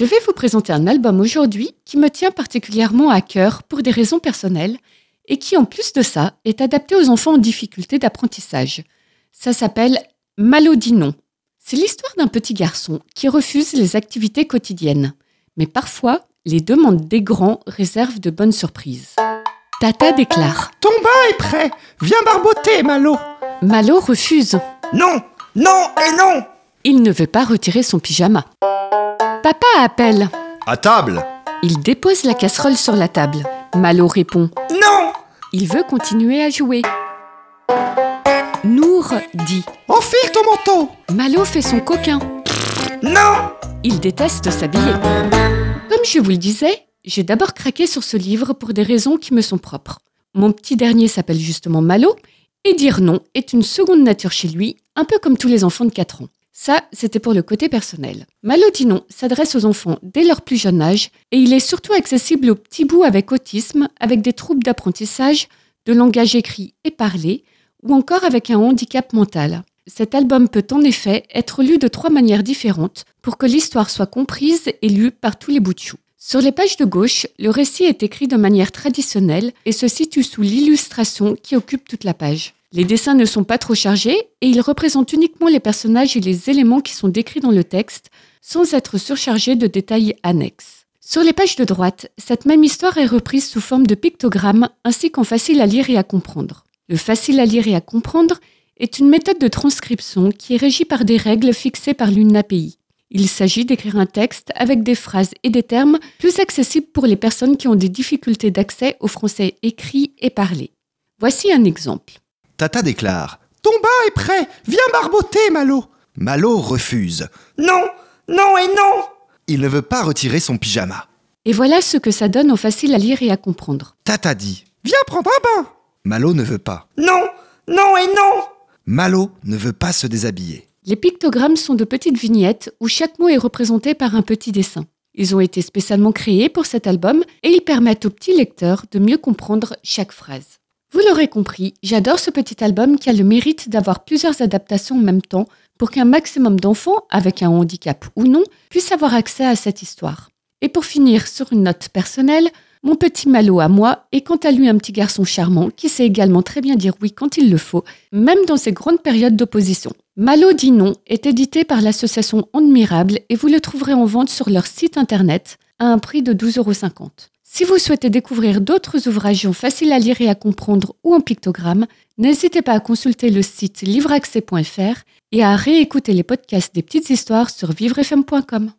Je vais vous présenter un album aujourd'hui qui me tient particulièrement à cœur pour des raisons personnelles et qui, en plus de ça, est adapté aux enfants en difficulté d'apprentissage. Ça s'appelle Malodinon. C'est l'histoire d'un petit garçon qui refuse les activités quotidiennes. Mais parfois, les demandes des grands réservent de bonnes surprises. Tata déclare Ton bain est prêt Viens barboter, Malo Malo refuse. Non Non et non Il ne veut pas retirer son pyjama. Papa appelle. À table Il dépose la casserole sur la table. Malo répond. Non Il veut continuer à jouer. Nour dit. Enfile ton manteau Malo fait son coquin. Non Il déteste s'habiller. Comme je vous le disais, j'ai d'abord craqué sur ce livre pour des raisons qui me sont propres. Mon petit dernier s'appelle justement Malo, et dire non est une seconde nature chez lui, un peu comme tous les enfants de 4 ans. Ça, c'était pour le côté personnel. Malo dit non s'adresse aux enfants dès leur plus jeune âge, et il est surtout accessible aux petits bouts avec autisme, avec des troubles d'apprentissage, de langage écrit et parlé, ou encore avec un handicap mental. Cet album peut en effet être lu de trois manières différentes pour que l'histoire soit comprise et lue par tous les bouts de chou. Sur les pages de gauche, le récit est écrit de manière traditionnelle et se situe sous l'illustration qui occupe toute la page. Les dessins ne sont pas trop chargés et ils représentent uniquement les personnages et les éléments qui sont décrits dans le texte sans être surchargés de détails annexes. Sur les pages de droite, cette même histoire est reprise sous forme de pictogrammes ainsi qu'en facile à lire et à comprendre. Le facile à lire et à comprendre est une méthode de transcription qui est régie par des règles fixées par l'UNAPI. Il s'agit d'écrire un texte avec des phrases et des termes plus accessibles pour les personnes qui ont des difficultés d'accès au français écrit et parlé. Voici un exemple. Tata déclare. Ton bain est prêt Viens barboter, Malo Malo refuse. Non Non et non Il ne veut pas retirer son pyjama. Et voilà ce que ça donne en facile à lire et à comprendre. Tata dit. Viens prendre un bain Malo ne veut pas. Non Non et non Malo ne veut pas se déshabiller. Les pictogrammes sont de petites vignettes où chaque mot est représenté par un petit dessin. Ils ont été spécialement créés pour cet album et ils permettent aux petits lecteurs de mieux comprendre chaque phrase. Vous l'aurez compris, j'adore ce petit album qui a le mérite d'avoir plusieurs adaptations en même temps pour qu'un maximum d'enfants, avec un handicap ou non, puissent avoir accès à cette histoire. Et pour finir sur une note personnelle, mon petit Malo à moi est quant à lui un petit garçon charmant qui sait également très bien dire oui quand il le faut, même dans ses grandes périodes d'opposition. Malo dit non est édité par l'association Admirable et vous le trouverez en vente sur leur site internet à un prix de 12,50 euros. Si vous souhaitez découvrir d'autres ouvrages faciles à lire et à comprendre ou en pictogramme, n'hésitez pas à consulter le site livreaccès.fr et à réécouter les podcasts des petites histoires sur vivrefm.com.